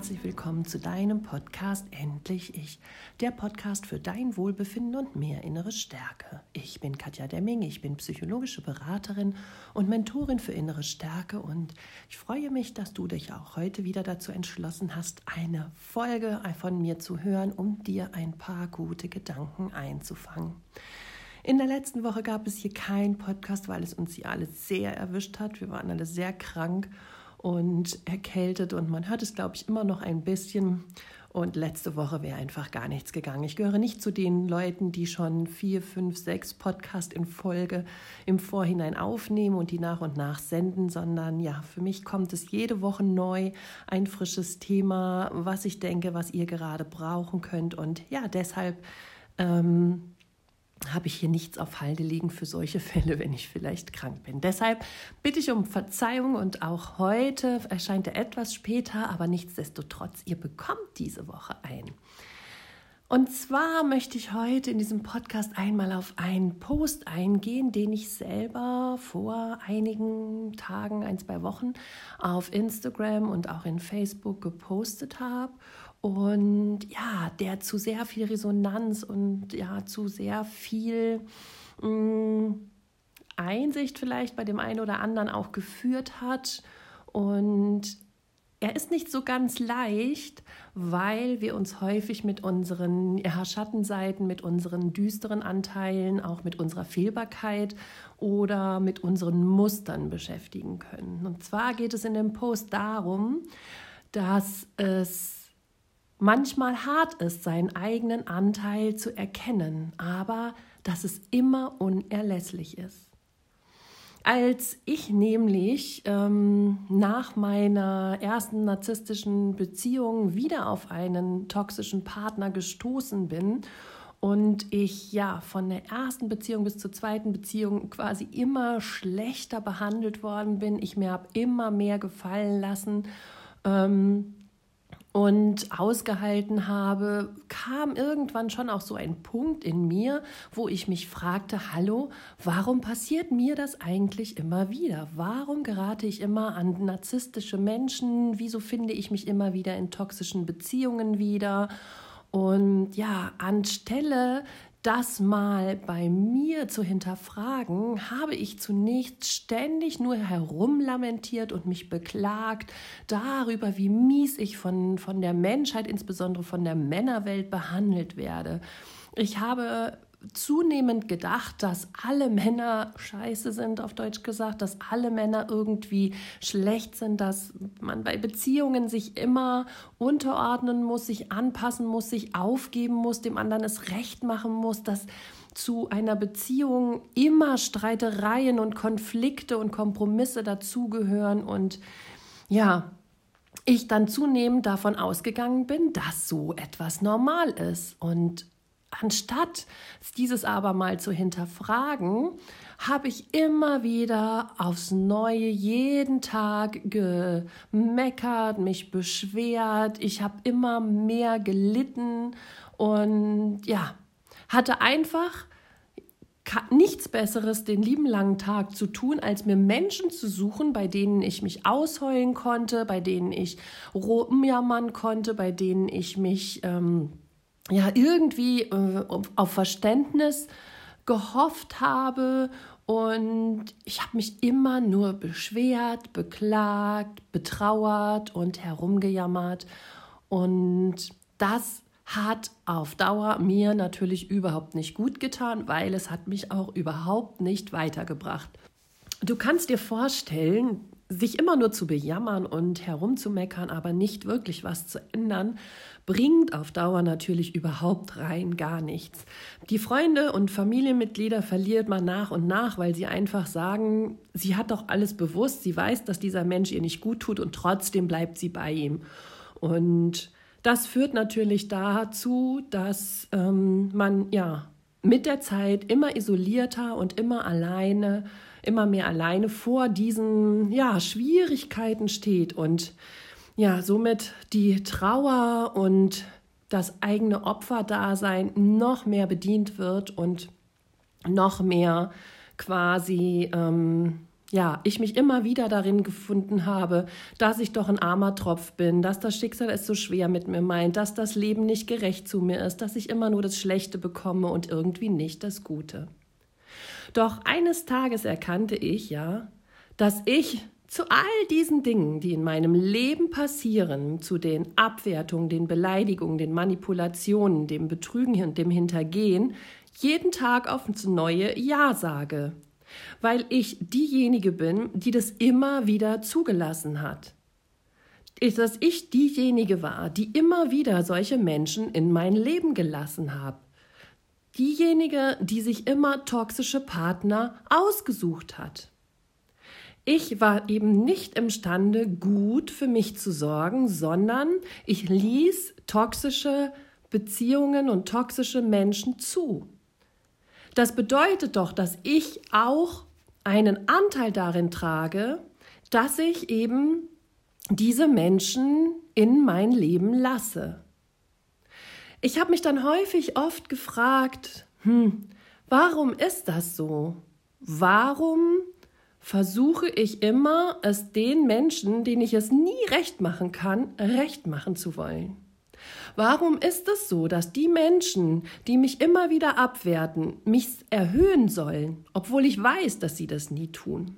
herzlich willkommen zu deinem Podcast Endlich Ich, der Podcast für dein Wohlbefinden und mehr innere Stärke. Ich bin Katja Demming, ich bin psychologische Beraterin und Mentorin für innere Stärke und ich freue mich, dass du dich auch heute wieder dazu entschlossen hast, eine Folge von mir zu hören, um dir ein paar gute Gedanken einzufangen. In der letzten Woche gab es hier keinen Podcast, weil es uns hier alles sehr erwischt hat. Wir waren alle sehr krank und erkältet und man hört es, glaube ich, immer noch ein bisschen. Und letzte Woche wäre einfach gar nichts gegangen. Ich gehöre nicht zu den Leuten, die schon vier, fünf, sechs Podcasts in Folge im Vorhinein aufnehmen und die nach und nach senden, sondern ja, für mich kommt es jede Woche neu, ein frisches Thema, was ich denke, was ihr gerade brauchen könnt. Und ja, deshalb ähm, habe ich hier nichts auf Halde liegen für solche Fälle, wenn ich vielleicht krank bin. Deshalb bitte ich um Verzeihung und auch heute erscheint er etwas später, aber nichtsdestotrotz, ihr bekommt diese Woche ein. Und zwar möchte ich heute in diesem Podcast einmal auf einen Post eingehen, den ich selber vor einigen Tagen, ein, zwei Wochen auf Instagram und auch in Facebook gepostet habe und ja, der zu sehr viel Resonanz und ja, zu sehr viel mh, mm, Einsicht vielleicht bei dem einen oder anderen auch geführt hat. Und er ist nicht so ganz leicht, weil wir uns häufig mit unseren ja, Schattenseiten, mit unseren düsteren Anteilen, auch mit unserer Fehlbarkeit oder mit unseren Mustern beschäftigen können. Und zwar geht es in dem Post darum, dass es manchmal hart ist, seinen eigenen Anteil zu erkennen, aber dass es immer unerlässlich ist. Als ich nämlich ähm, nach meiner ersten narzisstischen Beziehung wieder auf einen toxischen Partner gestoßen bin und ich ja von der ersten Beziehung bis zur zweiten Beziehung quasi immer schlechter behandelt worden bin, ich mir habe immer mehr gefallen lassen, ähm, und ausgehalten habe, kam irgendwann schon auch so ein Punkt in mir, wo ich mich fragte, hallo, warum passiert mir das eigentlich immer wieder? Warum gerate ich immer an narzisstische Menschen? Wieso finde ich mich immer wieder in toxischen Beziehungen wieder? Und ja, anstelle das mal bei mir zu hinterfragen, habe ich zunächst ständig nur herumlamentiert und mich beklagt darüber, wie mies ich von, von der Menschheit, insbesondere von der Männerwelt behandelt werde. Ich habe zunehmend gedacht, dass alle Männer scheiße sind, auf Deutsch gesagt, dass alle Männer irgendwie schlecht sind, dass man bei Beziehungen sich immer unterordnen muss, sich anpassen muss, sich aufgeben muss, dem anderen es recht machen muss, dass zu einer Beziehung immer Streitereien und Konflikte und Kompromisse dazugehören. Und ja, ich dann zunehmend davon ausgegangen bin, dass so etwas normal ist. Und Anstatt dieses aber mal zu hinterfragen, habe ich immer wieder aufs Neue jeden Tag gemeckert, mich beschwert. Ich habe immer mehr gelitten und ja, hatte einfach nichts Besseres den lieben langen Tag zu tun, als mir Menschen zu suchen, bei denen ich mich ausheulen konnte, bei denen ich rumjammern konnte, bei denen ich mich ähm, ja irgendwie äh, auf Verständnis gehofft habe und ich habe mich immer nur beschwert, beklagt, betrauert und herumgejammert und das hat auf Dauer mir natürlich überhaupt nicht gut getan, weil es hat mich auch überhaupt nicht weitergebracht. Du kannst dir vorstellen, sich immer nur zu bejammern und herumzumeckern, aber nicht wirklich was zu ändern, bringt auf Dauer natürlich überhaupt rein gar nichts. Die Freunde und Familienmitglieder verliert man nach und nach, weil sie einfach sagen, sie hat doch alles bewusst, sie weiß, dass dieser Mensch ihr nicht gut tut und trotzdem bleibt sie bei ihm. Und das führt natürlich dazu, dass ähm, man ja mit der Zeit immer isolierter und immer alleine immer mehr alleine vor diesen ja, Schwierigkeiten steht und ja, somit die Trauer und das eigene Opferdasein noch mehr bedient wird und noch mehr quasi ähm, ja, ich mich immer wieder darin gefunden habe, dass ich doch ein armer Tropf bin, dass das Schicksal es so schwer mit mir meint, dass das Leben nicht gerecht zu mir ist, dass ich immer nur das Schlechte bekomme und irgendwie nicht das Gute. Doch eines Tages erkannte ich ja, dass ich zu all diesen Dingen, die in meinem Leben passieren, zu den Abwertungen, den Beleidigungen, den Manipulationen, dem Betrügen und dem Hintergehen, jeden Tag aufs neue Ja sage weil ich diejenige bin, die das immer wieder zugelassen hat. Dass ich diejenige war, die immer wieder solche Menschen in mein Leben gelassen habe. Diejenige, die sich immer toxische Partner ausgesucht hat. Ich war eben nicht imstande, gut für mich zu sorgen, sondern ich ließ toxische Beziehungen und toxische Menschen zu. Das bedeutet doch, dass ich auch einen Anteil darin trage, dass ich eben diese Menschen in mein Leben lasse. Ich habe mich dann häufig oft gefragt, hm, warum ist das so? Warum versuche ich immer, es den Menschen, denen ich es nie recht machen kann, recht machen zu wollen? Warum ist es so, dass die Menschen, die mich immer wieder abwerten, mich erhöhen sollen, obwohl ich weiß, dass sie das nie tun?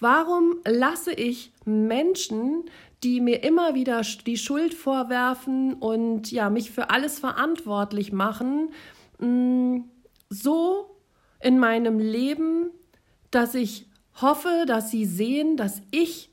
Warum lasse ich Menschen, die mir immer wieder die Schuld vorwerfen und ja, mich für alles verantwortlich machen, mm, so in meinem Leben, dass ich hoffe, dass sie sehen, dass ich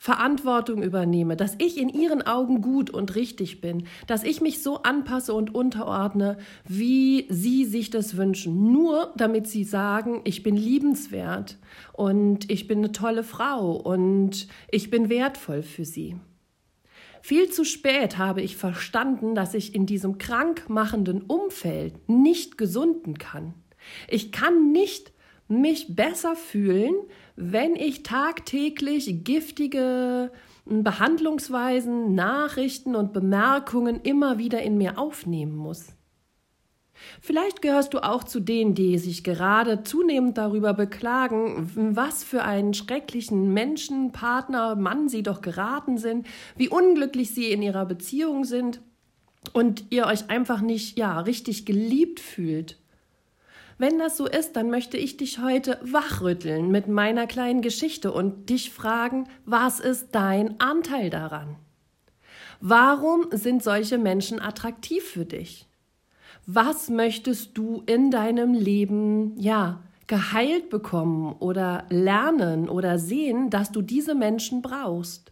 Verantwortung übernehme, dass ich in ihren Augen gut und richtig bin, dass ich mich so anpasse und unterordne, wie sie sich das wünschen, nur damit sie sagen, ich bin liebenswert und ich bin eine tolle Frau und ich bin wertvoll für sie. Viel zu spät habe ich verstanden, dass ich in diesem krankmachenden Umfeld nicht gesunden kann. Ich kann nicht mich besser fühlen, wenn ich tagtäglich giftige hm, Behandlungsweisen, Nachrichten und Bemerkungen immer wieder in mir aufnehmen muss. Vielleicht gehörst du auch zu denen, die sich gerade zunehmend darüber beklagen, was für einen schrecklichen Menschen, Partner, Mann sie doch geraten sind, wie unglücklich sie in ihrer Beziehung sind und ihr euch einfach nicht ja richtig geliebt fühlt. Wenn das so ist, dann möchte ich dich heute wachrütteln mit meiner kleinen Geschichte und dich fragen, was ist dein Anteil daran? Warum sind solche Menschen attraktiv für dich? Was möchtest du in deinem Leben, ja, geheilt bekommen oder lernen oder sehen, dass du diese Menschen brauchst?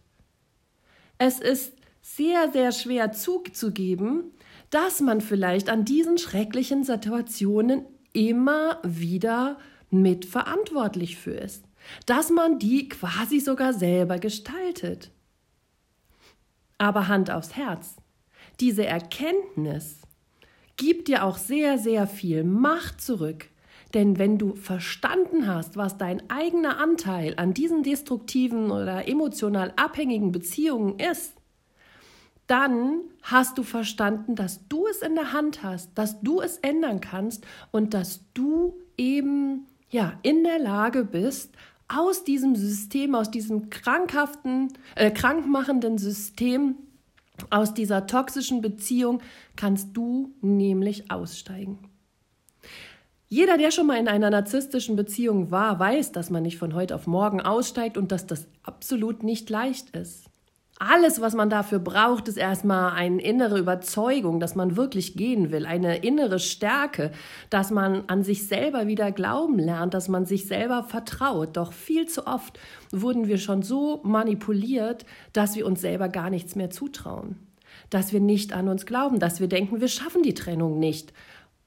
Es ist sehr, sehr schwer zuzugeben, dass man vielleicht an diesen schrecklichen Situationen immer wieder mitverantwortlich für ist. Dass man die quasi sogar selber gestaltet. Aber Hand aufs Herz. Diese Erkenntnis gibt dir auch sehr, sehr viel Macht zurück. Denn wenn du verstanden hast, was dein eigener Anteil an diesen destruktiven oder emotional abhängigen Beziehungen ist, dann hast du verstanden, dass du es in der Hand hast, dass du es ändern kannst und dass du eben ja in der Lage bist, aus diesem System, aus diesem krankhaften, äh, krankmachenden System, aus dieser toxischen Beziehung, kannst du nämlich aussteigen. Jeder, der schon mal in einer narzisstischen Beziehung war, weiß, dass man nicht von heute auf morgen aussteigt und dass das absolut nicht leicht ist. Alles, was man dafür braucht, ist erstmal eine innere Überzeugung, dass man wirklich gehen will, eine innere Stärke, dass man an sich selber wieder glauben lernt, dass man sich selber vertraut. Doch viel zu oft wurden wir schon so manipuliert, dass wir uns selber gar nichts mehr zutrauen, dass wir nicht an uns glauben, dass wir denken, wir schaffen die Trennung nicht,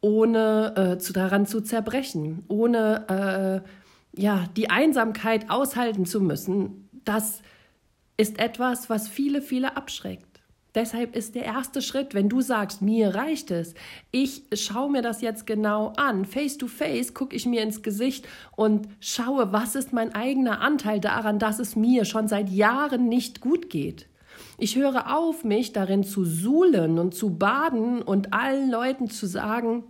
ohne äh, zu, daran zu zerbrechen, ohne äh, ja die Einsamkeit aushalten zu müssen, dass ist etwas, was viele, viele abschreckt. Deshalb ist der erste Schritt, wenn du sagst, mir reicht es, ich schaue mir das jetzt genau an, face to face gucke ich mir ins Gesicht und schaue, was ist mein eigener Anteil daran, dass es mir schon seit Jahren nicht gut geht. Ich höre auf, mich darin zu suhlen und zu baden und allen Leuten zu sagen,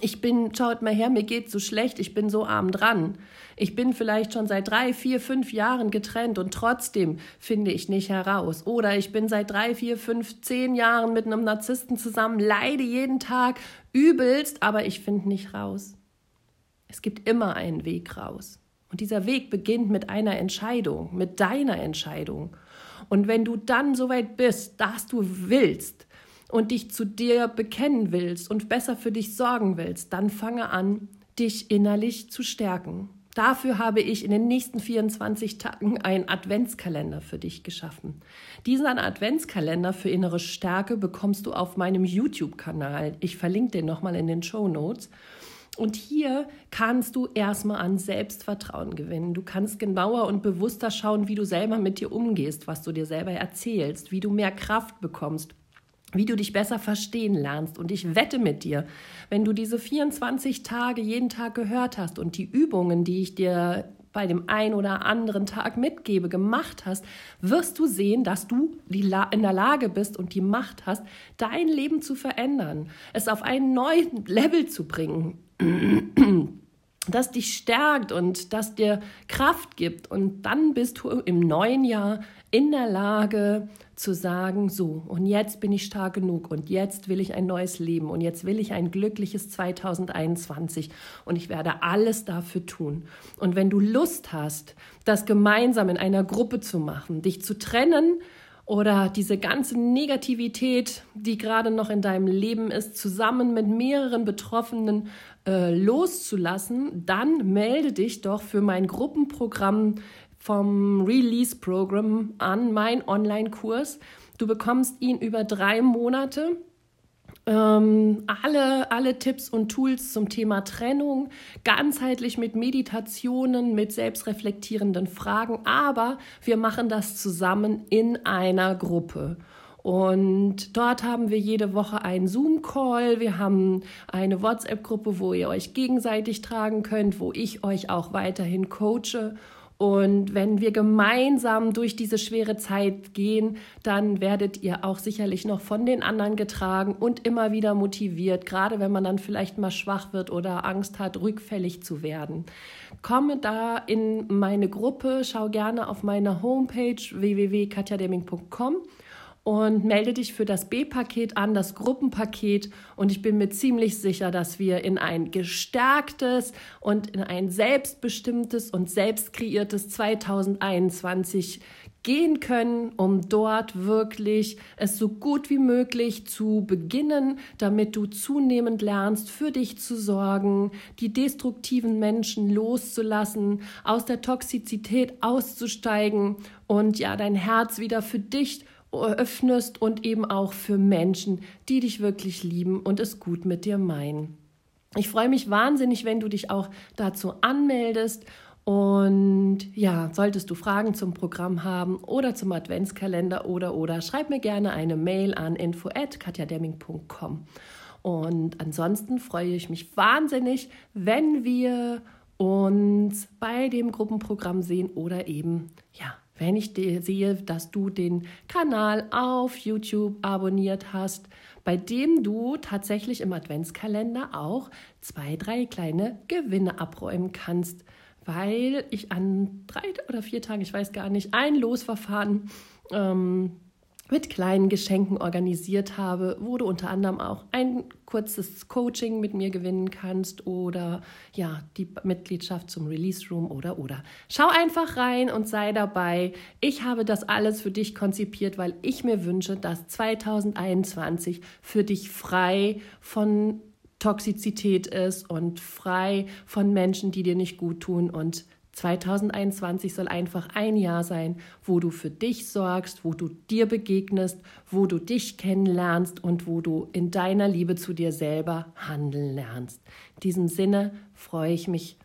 ich bin, schaut mal her, mir geht so schlecht, ich bin so arm dran. Ich bin vielleicht schon seit drei, vier, fünf Jahren getrennt und trotzdem finde ich nicht heraus. Oder ich bin seit drei, vier, fünf, zehn Jahren mit einem Narzissten zusammen, leide jeden Tag übelst, aber ich finde nicht raus. Es gibt immer einen Weg raus. Und dieser Weg beginnt mit einer Entscheidung, mit deiner Entscheidung. Und wenn du dann so weit bist, dass du willst, und dich zu dir bekennen willst und besser für dich sorgen willst, dann fange an, dich innerlich zu stärken. Dafür habe ich in den nächsten 24 Tagen einen Adventskalender für dich geschaffen. Diesen Adventskalender für innere Stärke bekommst du auf meinem YouTube-Kanal. Ich verlinke den nochmal in den Show Notes. Und hier kannst du erstmal an Selbstvertrauen gewinnen. Du kannst genauer und bewusster schauen, wie du selber mit dir umgehst, was du dir selber erzählst, wie du mehr Kraft bekommst, wie du dich besser verstehen lernst. Und ich wette mit dir, wenn du diese 24 Tage jeden Tag gehört hast und die Übungen, die ich dir bei dem einen oder anderen Tag mitgebe, gemacht hast, wirst du sehen, dass du in der Lage bist und die Macht hast, dein Leben zu verändern, es auf einen neuen Level zu bringen das dich stärkt und das dir Kraft gibt. Und dann bist du im neuen Jahr in der Lage zu sagen, so, und jetzt bin ich stark genug und jetzt will ich ein neues Leben und jetzt will ich ein glückliches 2021 und ich werde alles dafür tun. Und wenn du Lust hast, das gemeinsam in einer Gruppe zu machen, dich zu trennen, oder diese ganze Negativität, die gerade noch in deinem Leben ist, zusammen mit mehreren Betroffenen äh, loszulassen, dann melde dich doch für mein Gruppenprogramm vom Release Program an, mein Online-Kurs. Du bekommst ihn über drei Monate. Ähm, alle, alle Tipps und Tools zum Thema Trennung, ganzheitlich mit Meditationen, mit selbstreflektierenden Fragen, aber wir machen das zusammen in einer Gruppe. Und dort haben wir jede Woche einen Zoom-Call. Wir haben eine WhatsApp-Gruppe, wo ihr euch gegenseitig tragen könnt, wo ich euch auch weiterhin coache. Und wenn wir gemeinsam durch diese schwere Zeit gehen, dann werdet ihr auch sicherlich noch von den anderen getragen und immer wieder motiviert, gerade wenn man dann vielleicht mal schwach wird oder Angst hat, rückfällig zu werden. Komme da in meine Gruppe, schau gerne auf meiner Homepage www.katjademing.com und melde dich für das B-Paket an, das Gruppenpaket. Und ich bin mir ziemlich sicher, dass wir in ein gestärktes und in ein selbstbestimmtes und selbst kreiertes 2021 gehen können, um dort wirklich es so gut wie möglich zu beginnen, damit du zunehmend lernst, für dich zu sorgen, die destruktiven Menschen loszulassen, aus der Toxizität auszusteigen und ja, dein Herz wieder für dich öffnest und eben auch für Menschen, die dich wirklich lieben und es gut mit dir meinen. Ich freue mich wahnsinnig, wenn du dich auch dazu anmeldest. Und ja, solltest du Fragen zum Programm haben oder zum Adventskalender oder oder, schreib mir gerne eine Mail an info@katjademming.com. Und ansonsten freue ich mich wahnsinnig, wenn wir uns bei dem Gruppenprogramm sehen oder eben ja wenn ich sehe, dass du den Kanal auf YouTube abonniert hast, bei dem du tatsächlich im Adventskalender auch zwei, drei kleine Gewinne abräumen kannst, weil ich an drei oder vier Tagen, ich weiß gar nicht, ein Losverfahren ähm, mit kleinen Geschenken organisiert habe, wo du unter anderem auch ein kurzes Coaching mit mir gewinnen kannst oder ja, die Mitgliedschaft zum Release Room oder oder. Schau einfach rein und sei dabei. Ich habe das alles für dich konzipiert, weil ich mir wünsche, dass 2021 für dich frei von Toxizität ist und frei von Menschen, die dir nicht gut tun und 2021 soll einfach ein Jahr sein, wo du für dich sorgst, wo du dir begegnest, wo du dich kennenlernst und wo du in deiner Liebe zu dir selber handeln lernst. In diesem Sinne freue ich mich,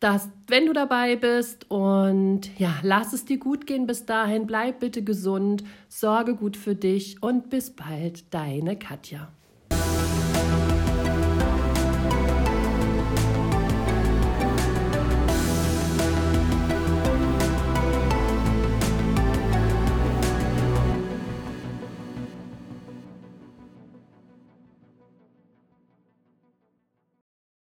dass wenn du dabei bist und ja, lass es dir gut gehen bis dahin, bleib bitte gesund, sorge gut für dich und bis bald, deine Katja.